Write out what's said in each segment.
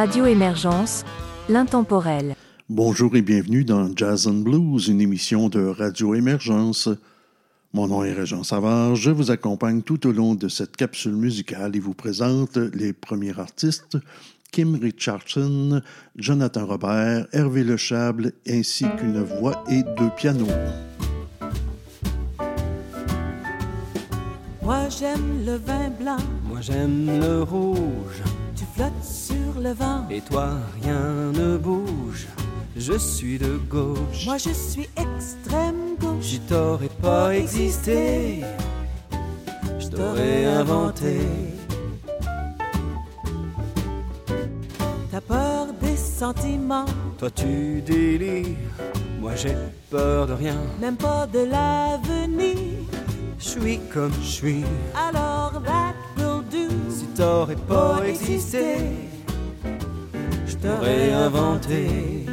Radio Émergence, l'intemporel. Bonjour et bienvenue dans Jazz and Blues, une émission de Radio Émergence. Mon nom est Régent Savard, je vous accompagne tout au long de cette capsule musicale et vous présente les premiers artistes Kim Richardson, Jonathan Robert, Hervé Lechable, ainsi qu'une voix et deux pianos. Moi j'aime le vin blanc, moi j'aime le rouge. Tu flottes sur le vent, et toi rien ne bouge. Je suis de gauche, moi je suis extrême gauche. Je t'aurais pas existé, je t'aurais inventé. T'as peur des sentiments, toi tu délires. Moi j'ai peur de rien, même pas de l'avenir. Je suis comme je suis, alors that will do. Si t'aurais pas existé, t'aurais inventé.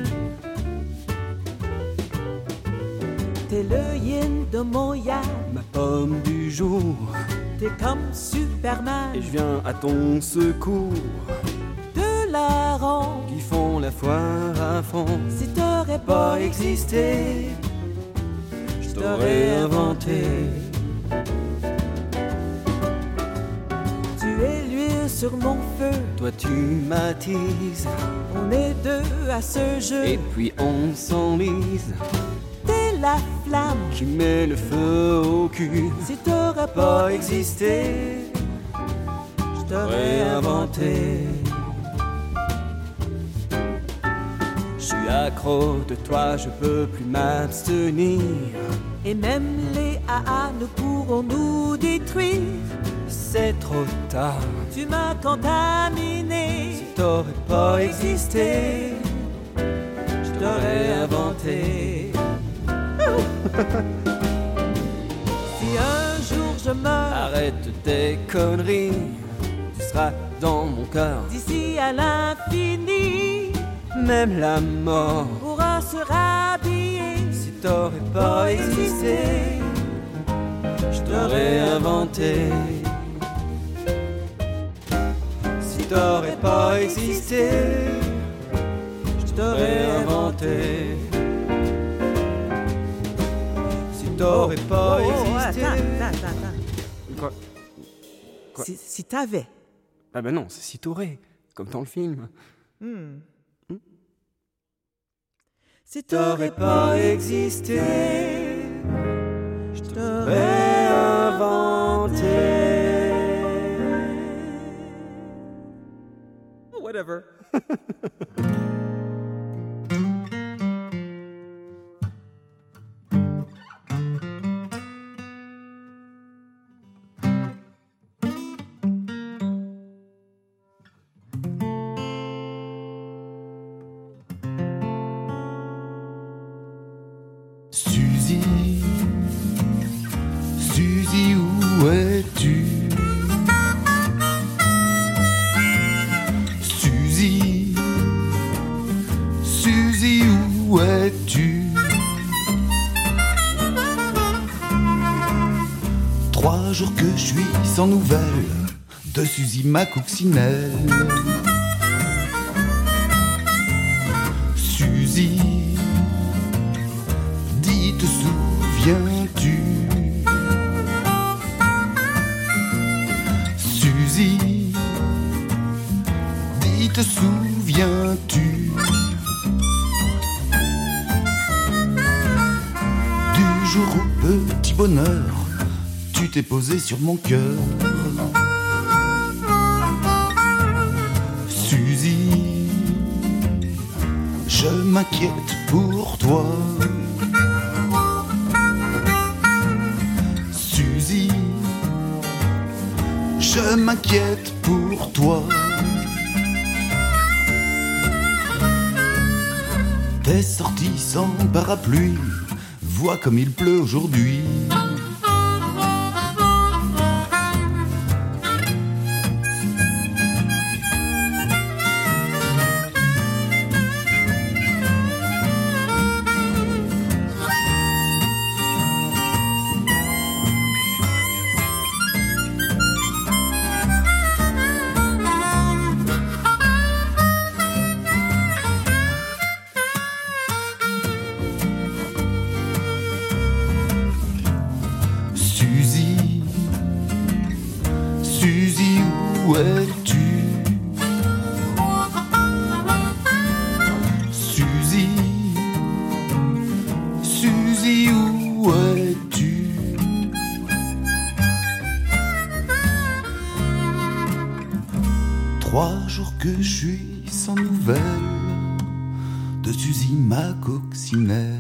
T'es le yin de mon yang, ma pomme du jour. T'es comme Superman, et je viens à ton secours. De la ronde qui font la foire à fond. Si t'aurais pas existé, je t'aurais inventé. Sur mon feu, toi tu m'attises. On est deux à ce jeu, et puis on s'enlise. T'es la flamme qui met le feu au cul. Si t'aurais pas existé, je t'aurais inventé. Je suis accro de toi, je peux plus m'abstenir. Et même les AA ne pourront nous détruire. C'est trop tard. Tu m'as contaminé. Si t'aurais pas existé, je t'aurais inventé. si un jour je meurs, arrête tes conneries. Tu seras dans mon cœur. D'ici à l'infini, même la mort pourra se rhabiller. Si t'aurais pas existé, je t'aurais inventé. T'aurais pas existé, je t'aurais inventé. Si t'aurais pas oh, existé. Attends, attends, attends. Quoi, Quoi Si, si t'avais. Ah ben non, c'est si t'aurais, comme dans le film. Hmm. Hmm? Si t'aurais pas existé, je t'aurais inventé. Whatever. Suzy ma coccinelle. Suzy, dis te souviens-tu? Suzy, dis te souviens-tu? Du jour au petit bonheur, tu t'es posé sur mon cœur. M'inquiète pour toi. Suzy, je m'inquiète pour toi. T'es sorti sans parapluie, vois comme il pleut aujourd'hui. Je suis sans nouvelles de Suzy ma coccinelle.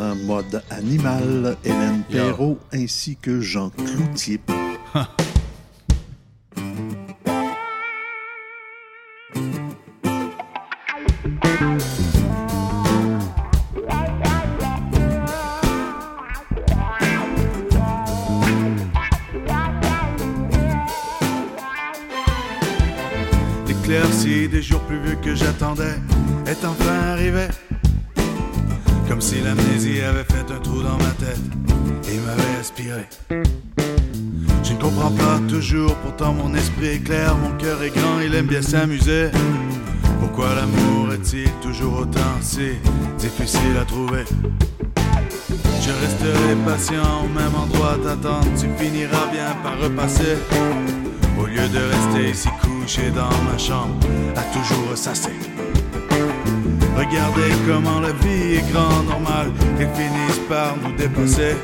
Maintenant mode animal, Hélène Perrault ainsi que Jean Cloutier. L'éclaircie des jours plus vieux que j'attendais est enfin arrivé. Comme si l'amnésie avait fait un trou dans ma tête et m'avait aspiré. Je ne comprends pas toujours, pourtant mon esprit est clair, mon cœur est grand, il aime bien s'amuser. Pourquoi l'amour est-il toujours autant si difficile à trouver? Je resterai patient au même endroit t'attendre, tu finiras bien par repasser. Au lieu de rester ici couché dans ma chambre, à toujours ressasser. Regardez comment la vie est grande, normale, et finissent par nous dépasser.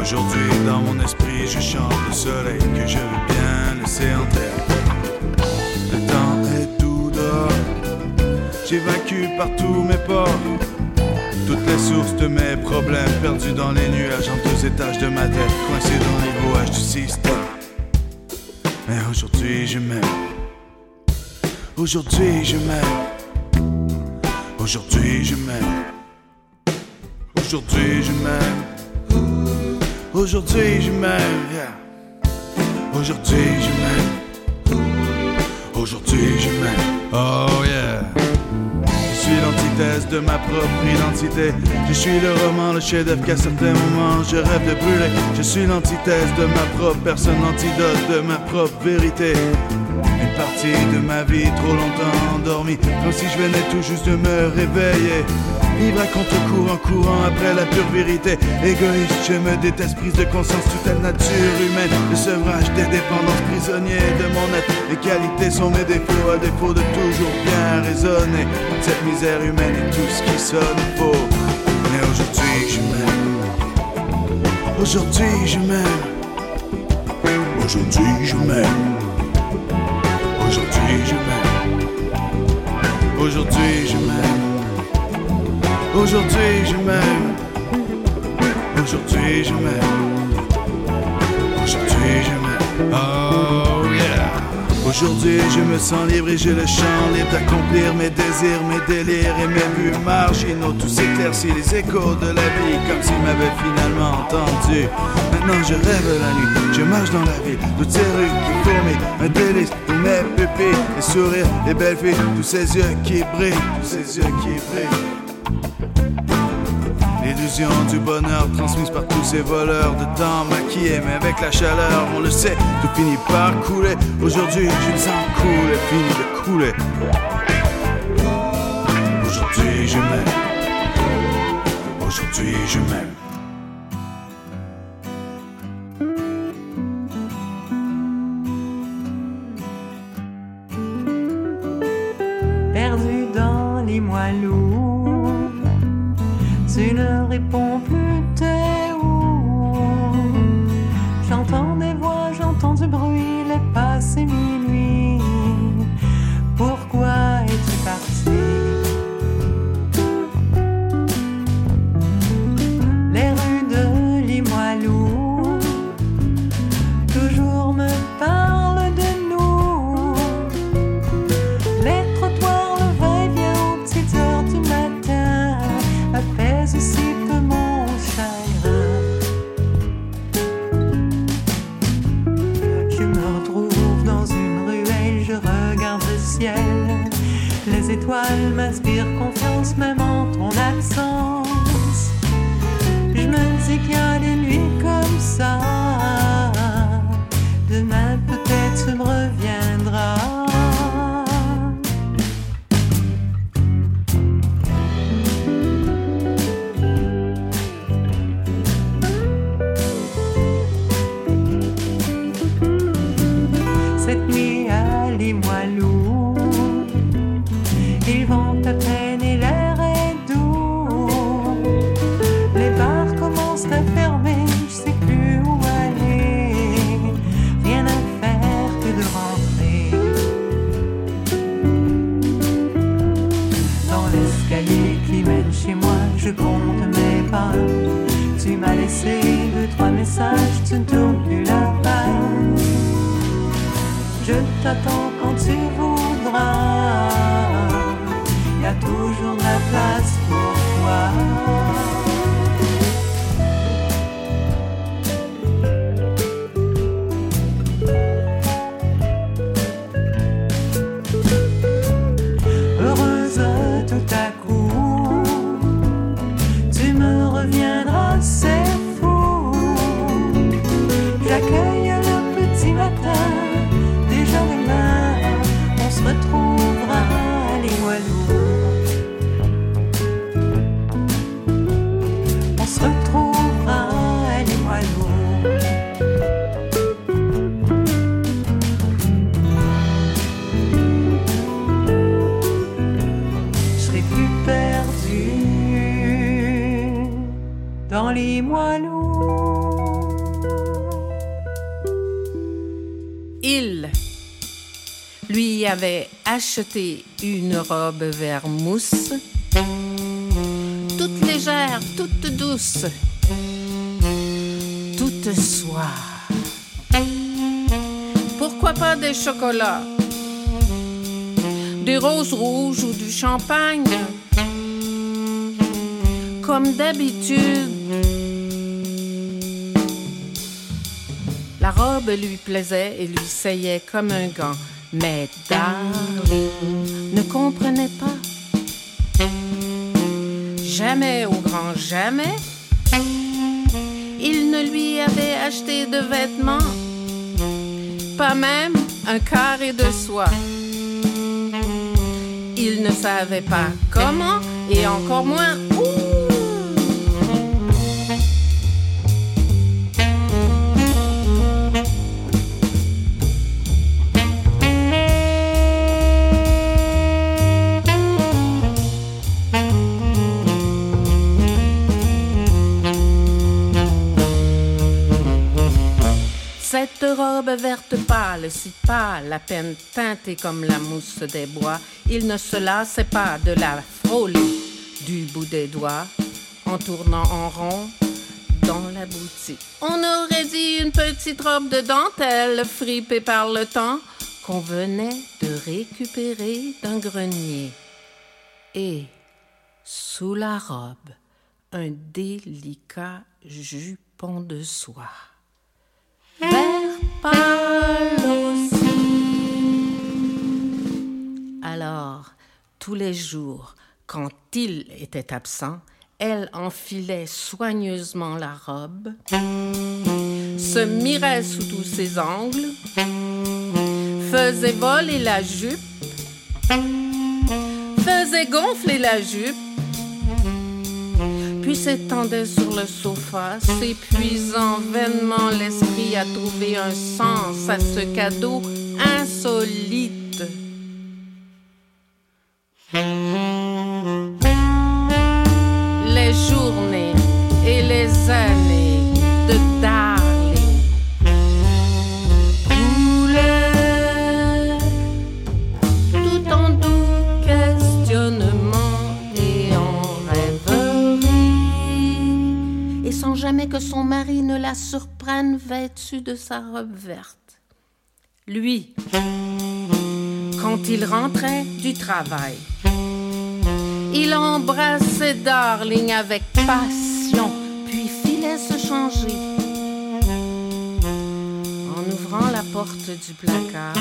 Aujourd'hui, dans mon esprit, je chante le soleil que je veux bien laisser en terre. Le temps est tout dehors, j'ai vaincu par tous mes ports. Toutes les sources de mes problèmes perdus dans les nuages en deux étages de ma tête, coincés dans les rouages du système. Mais aujourd'hui je m'aime. Aujourd'hui je m'aime. Aujourd'hui je m'aime. Aujourd'hui je m'aime. Aujourd'hui je m'aime. yeah. Aujourd'hui je m'aime. Aujourd'hui je m'aime. Oh yeah. Je suis l'antithèse de ma propre identité. Je suis le roman, le chef-d'œuvre qu'à certains moments je rêve de brûler. Je suis l'antithèse de ma propre personne, l'antidote de ma propre vérité. Une partie de ma vie trop longtemps endormie, comme si je venais tout juste de me réveiller. Vivre à contre-courant, courant après la pure vérité. Égoïste, je me déteste, prise de conscience, toute la nature humaine. Le sevrage des dépendances, prisonnier de mon être. Les qualités sont mes défauts, à défaut de toujours bien raisonner. Cette misère humaine et tout ce qui sonne faux. Mais aujourd'hui, je m'aime. Aujourd'hui, je m'aime. Aujourd'hui, je m'aime. Aujourd'hui, je m'aime. Aujourd'hui je m'aime. Aujourd'hui je m'aime. Aujourd'hui je m'aime. Aujourd'hui je m'aime. Oh yeah. Aujourd'hui je me sens libre et j'ai le champ libre d'accomplir mes désirs, mes délires et mes buts marginaux. Tout s'éclaircit les échos de la vie comme s'ils m'avaient finalement entendu. Maintenant je rêve la nuit, je marche dans la ville, toutes ces rues qui fourmillent, un délice, les sourires, les belles filles, tous ces yeux qui brillent, tous ces yeux qui brillent. L'illusion du bonheur transmise par tous ces voleurs de temps maquillés, mais avec la chaleur, on le sait, tout finit par couler. Aujourd'hui, je le sens couler, fini de couler. Aujourd'hui, je m'aime. Aujourd'hui, je m'aime. Acheté une robe vert mousse, toute légère, toute douce, toute soie. Pourquoi pas des chocolats, des roses rouges ou du champagne? Comme d'habitude, La robe lui plaisait et lui saillait comme un gant. Mais Darling ne comprenait pas. Jamais au grand jamais, il ne lui avait acheté de vêtements, pas même un carré de soie. Il ne savait pas comment et encore moins Cette robe verte pâle, si pâle, à peine teintée comme la mousse des bois, il ne se lassait pas de la frôler du bout des doigts, en tournant en rond dans la boutique. On aurait dit une petite robe de dentelle fripée par le temps qu'on venait de récupérer d'un grenier. Et, sous la robe, un délicat jupon de soie. Alors, tous les jours, quand il était absent, elle enfilait soigneusement la robe, se mirait sous tous ses angles, faisait voler la jupe, faisait gonfler la jupe, s'étendait sur le sofa, s'épuisant vainement l'esprit à trouver un sens à ce cadeau insolite. Jamais que son mari ne la surprenne vêtue de sa robe verte. Lui, quand il rentrait du travail, il embrassait Darling avec passion, puis filait se changer. En ouvrant la porte du placard,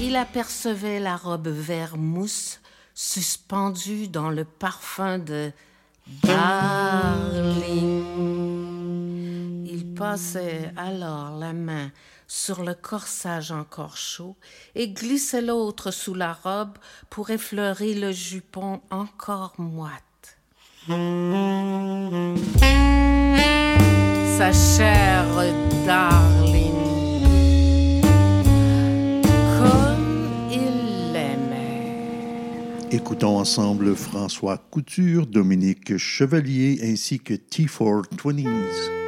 il apercevait la robe vert mousse suspendue dans le parfum de Darling. Il passait alors la main sur le corsage encore chaud et glissait l'autre sous la robe pour effleurer le jupon encore moite. Sa chère darling, Écoutons ensemble François Couture, Dominique Chevalier ainsi que T4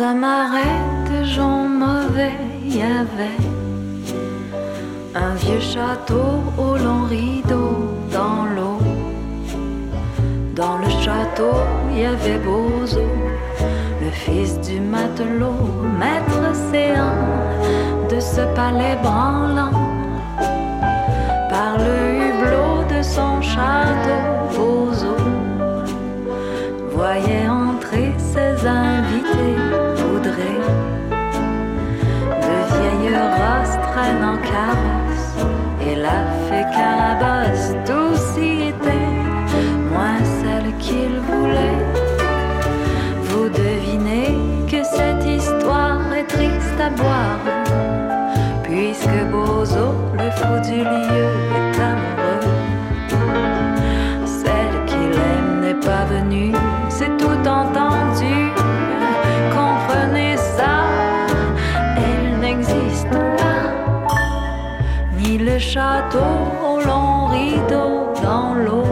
Un marais de gens mauvais, il y avait un vieux château au long rideau dans l'eau. Dans le château, il y avait Bozo, le fils du matelot, maître séant de ce palais branlant. Par le hublot de son château, château au long rideau dans l'eau,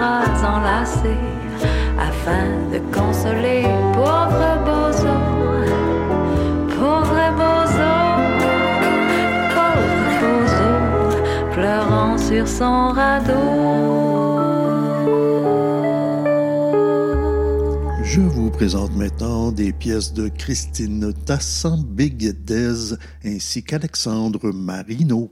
bras enlacés, afin de consoler pauvre Bozo. Pauvre Bozo, pauvre Bozo, pleurant sur son radeau. Je vous présente maintenant des pièces de Christine Tassan Béguedez ainsi qu'Alexandre Marino.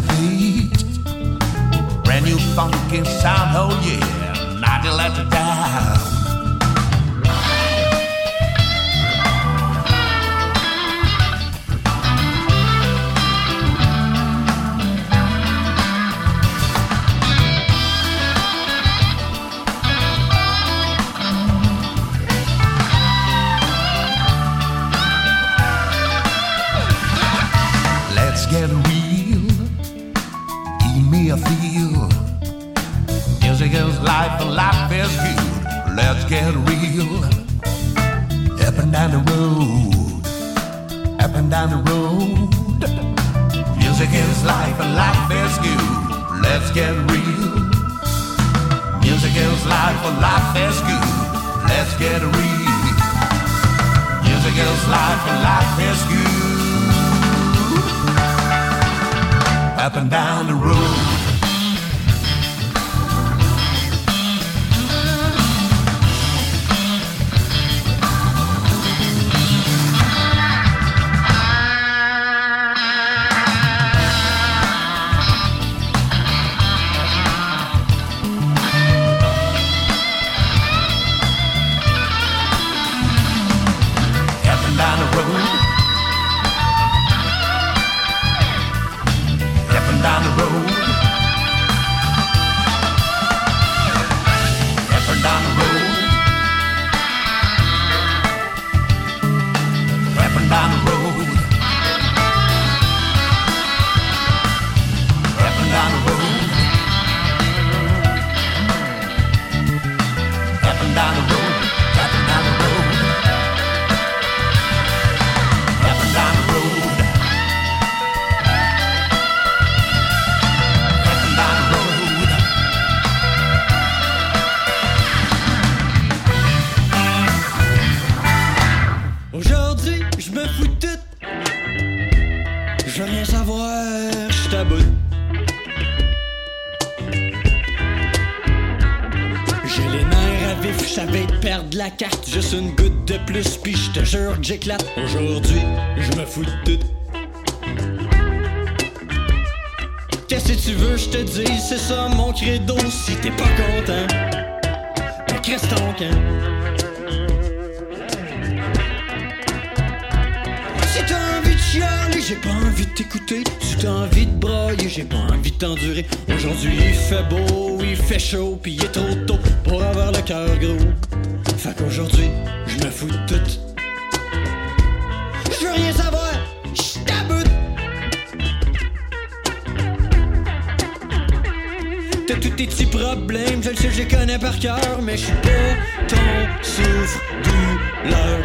Your feet. Brand new funky sound, oh yeah, not to let you down. Get real. Up and down the road. Up and down the road. Music is life, and life is good. Let's get real. Music is life, and life is good. Let's get real. Music is life, and life is good. up and down the road. J'éclate. Aujourd'hui, je me fous de tout. Qu'est-ce que tu veux, je te dis, c'est ça mon credo. Si t'es pas content, ben crisse ton camp. Si t'as envie de chialer, j'ai pas envie de t'écouter. Si t'as envie de broyer, j'ai pas envie de t'endurer. Aujourd'hui il fait beau, il fait chaud, pis il est trop tôt pour avoir le cœur gros. Fait qu'aujourd'hui, je me fous de tout. Problèmes, je le sais, je les connais par cœur, mais je suis pas ton souffre-douleur.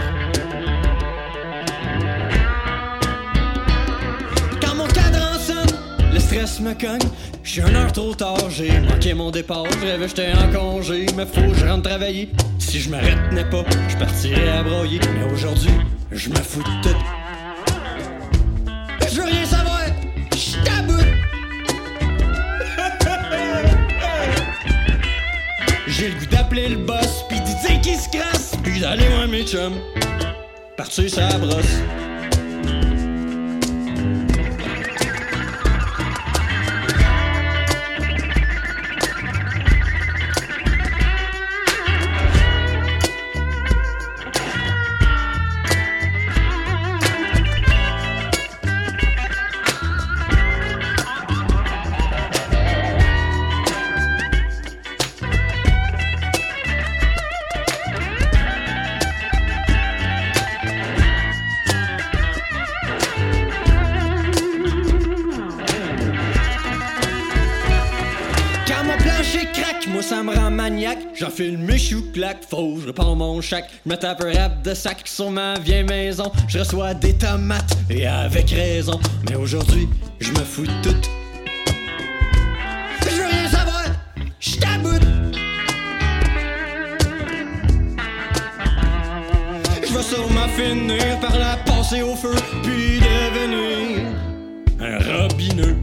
Quand mon cadran sonne, le stress me cogne. Je suis une heure trop tard, j'ai manqué mon départ. Je rêvais j'étais en congé, mais faut que je rentre travailler. Si je m'arrêtais pas, je partirais à broyer. Mais aujourd'hui, je me fous de tout. Goût d'appeler le boss, pis de dire qu'il se crasse, puis d'aller voir mes chums. Partir sa brosse. J'enfile mes choux claques, faut je repars mon chac. Je me tape un rap de sac sur ma vieille maison. Je reçois des tomates, et avec raison. Mais aujourd'hui, je me fous de tout. Je veux rien savoir, je t'aboute. Je vais sûrement finir par la passer au feu, puis devenir un robineux.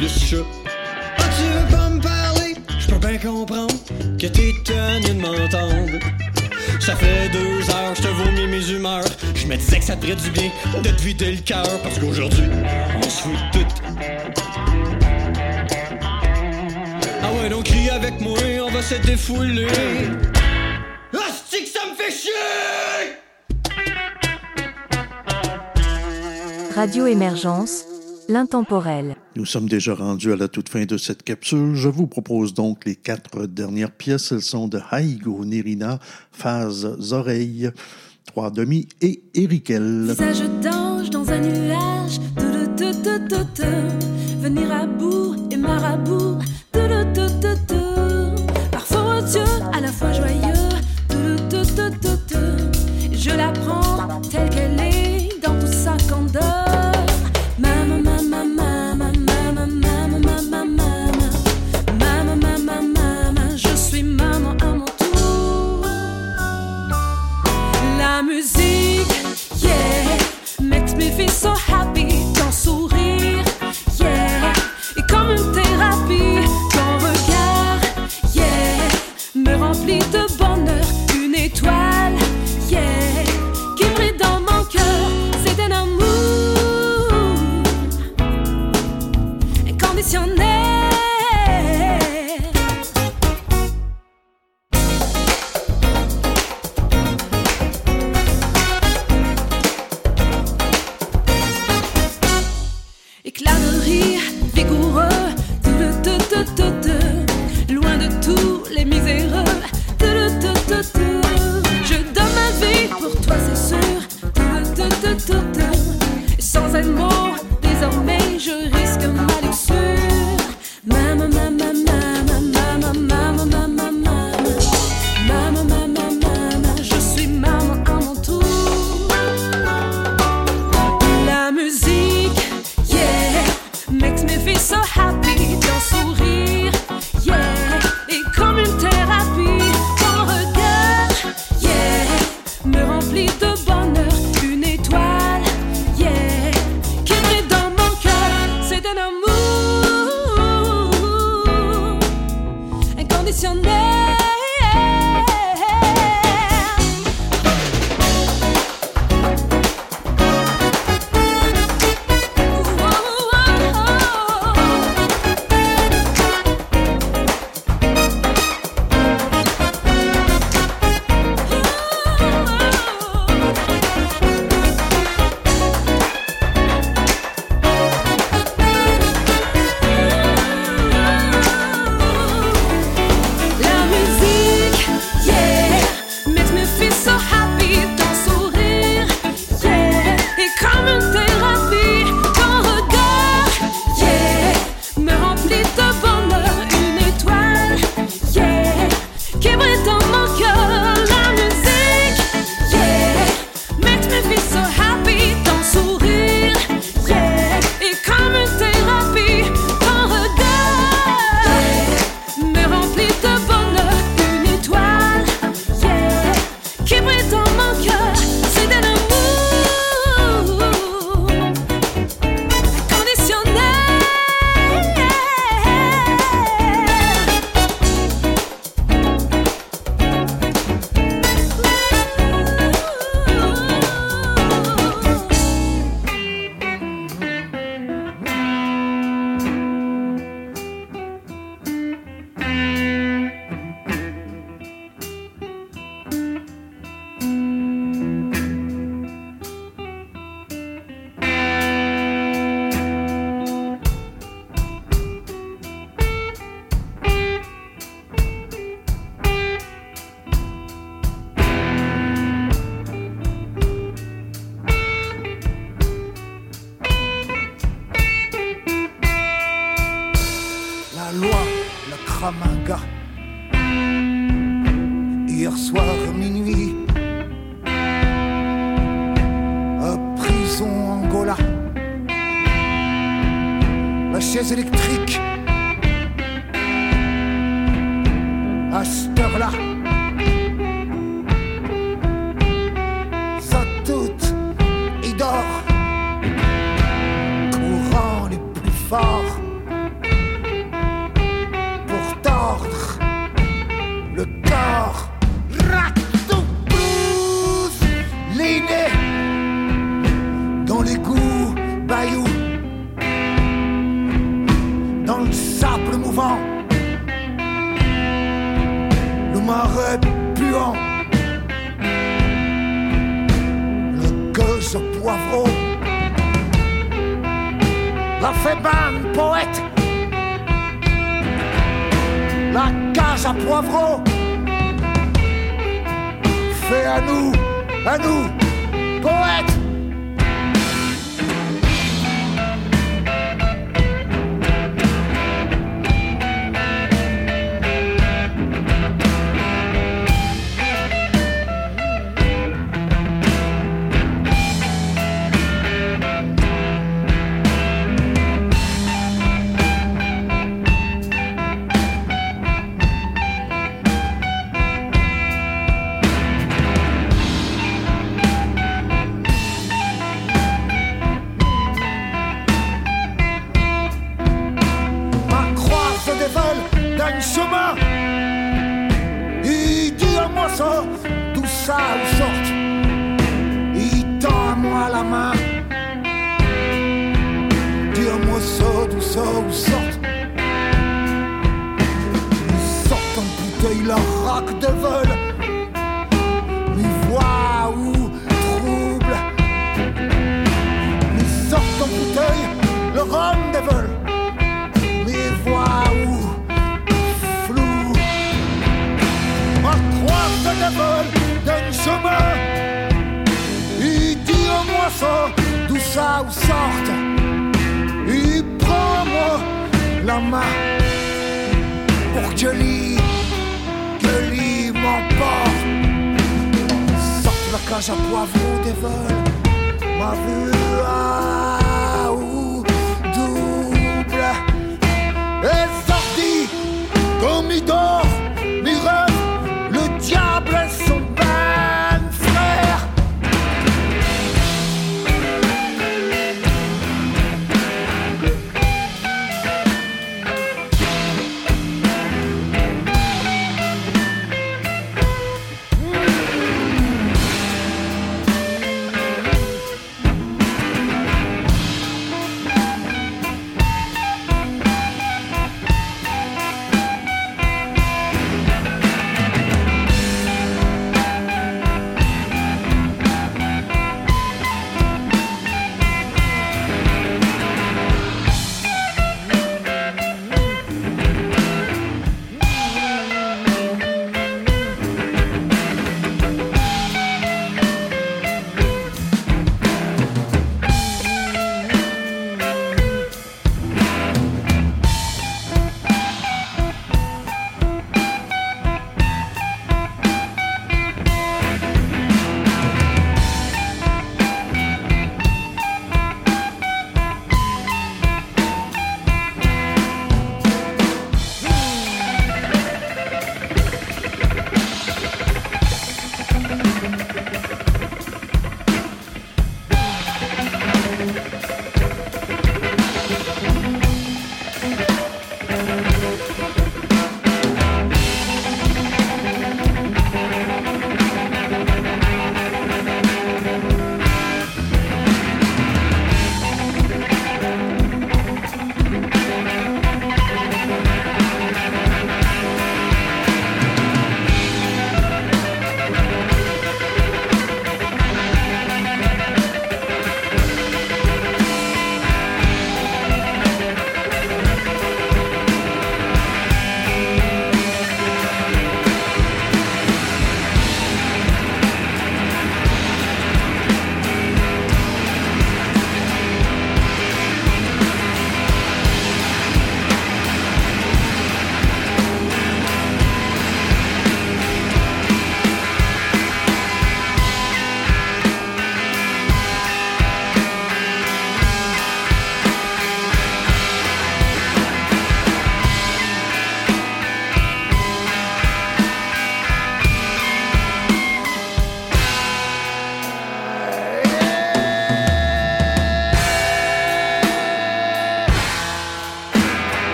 Plus tu veux pas me parler? Je peux bien comprendre que t'es tenu de m'entendre. Ça fait deux heures, je te vomis mes humeurs. Je me disais que ça te ferait du bien de te vider le cœur. Parce qu'aujourd'hui, on se fout de tout. Ah ouais, donc crie avec moi, on va se défouler? C'est que ça me fait chier! Radio Émergence, l'intemporel. Nous sommes déjà rendus à la toute fin de cette capsule. Je vous propose donc les quatre dernières pièces. Elles sont de Haigo Nerina, Phase Oreilles, Trois Demi et Erikel. Visage d'ange dans un nuage, tout tout tout tout tout. Venir à bout et marabout, tout tout tout tout. Parfois odieux, à la fois joyeux, tout tout tout tout tout. Je la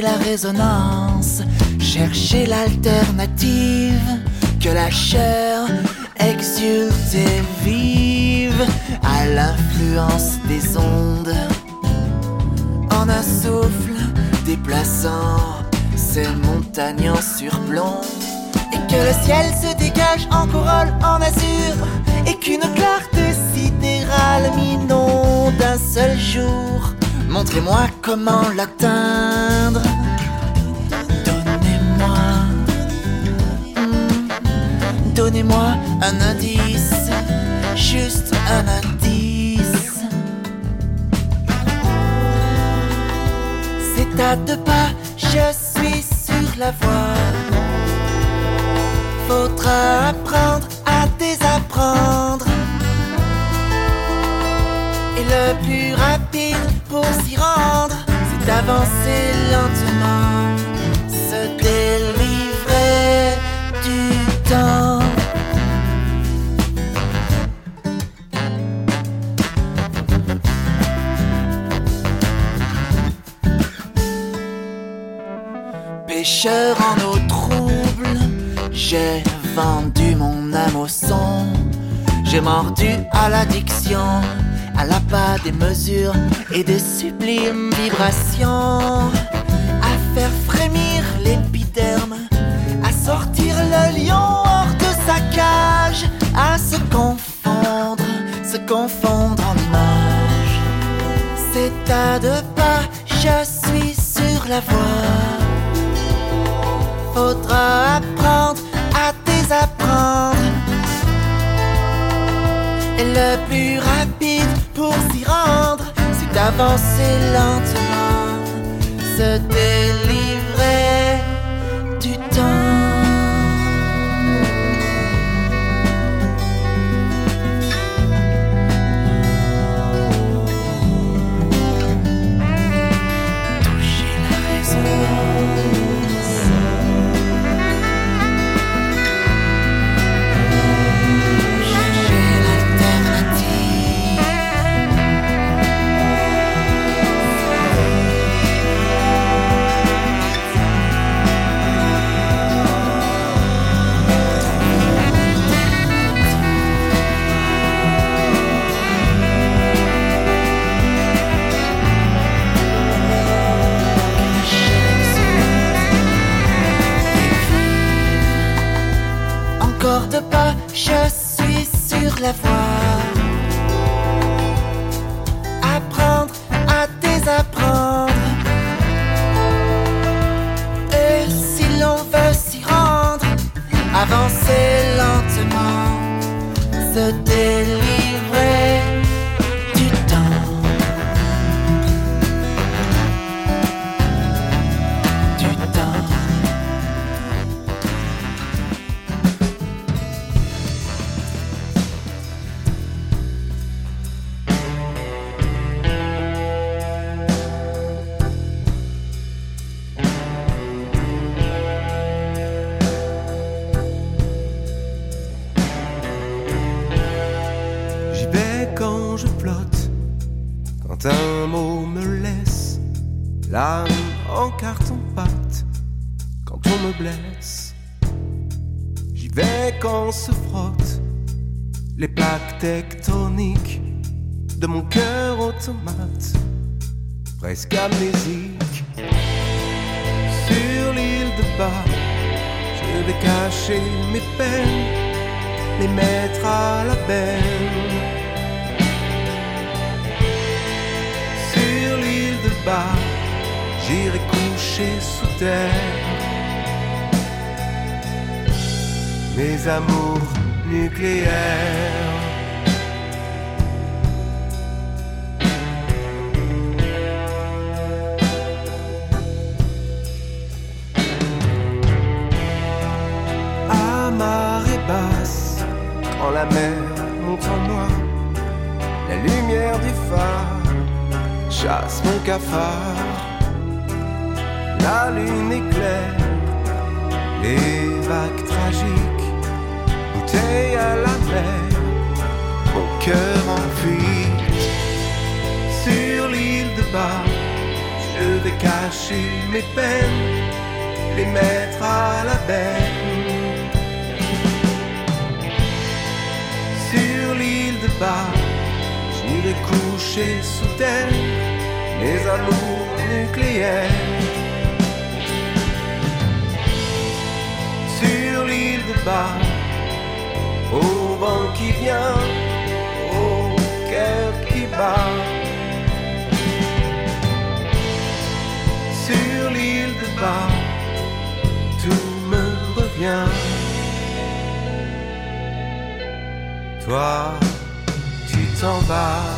la résonance, chercher l'alternative, que la chair exulte et vive à l'influence des ondes. En un souffle déplaçant ces montagnes en surplomb. Et que le ciel se dégage en corolle en azur. Et qu'une clarté sidérale m'inonde un seul jour. Montrez-moi comment l'atteindre. Donnez-moi un indice. Juste un indice. C'est à deux pas, je suis sur la voie. Faudra apprendre à désapprendre. Et le plus rapide pour s'y rendre, c'est d'avancer lentement, se délivrer du temps. Pêcheur en eau trouble, j'ai vendu mon âme au son. J'ai mordu à l'addiction, à l'appât des mesures et des sublimes vibrations. À faire frémir l'épiderme, à sortir le lion hors de sa cage, à se confondre, se confondre en images. C'est à deux pas, je suis sur la voie. Faudra apprendre à désapprendre. Et le plus rapide pour s'y rendre, c'est d'avancer lentement, se délivrer j'irai coucher sous terre. Mes amours nucléaires. À marée basse, quand la mer monte en moi, la lumière du phare chasse mon cafard. La lune éclaire les vagues tragiques, bouteille à la mer, mon cœur en fuite. Sur l'île de bas, Je vais cacher mes peines, les mettre à la benne. Sur l'île de bas, j'irai coucher sous terre mes amours nucléaires. Au vent qui vient, au cœur qui bat. Sur l'île de bas, tout me revient. Toi, tu t'en vas.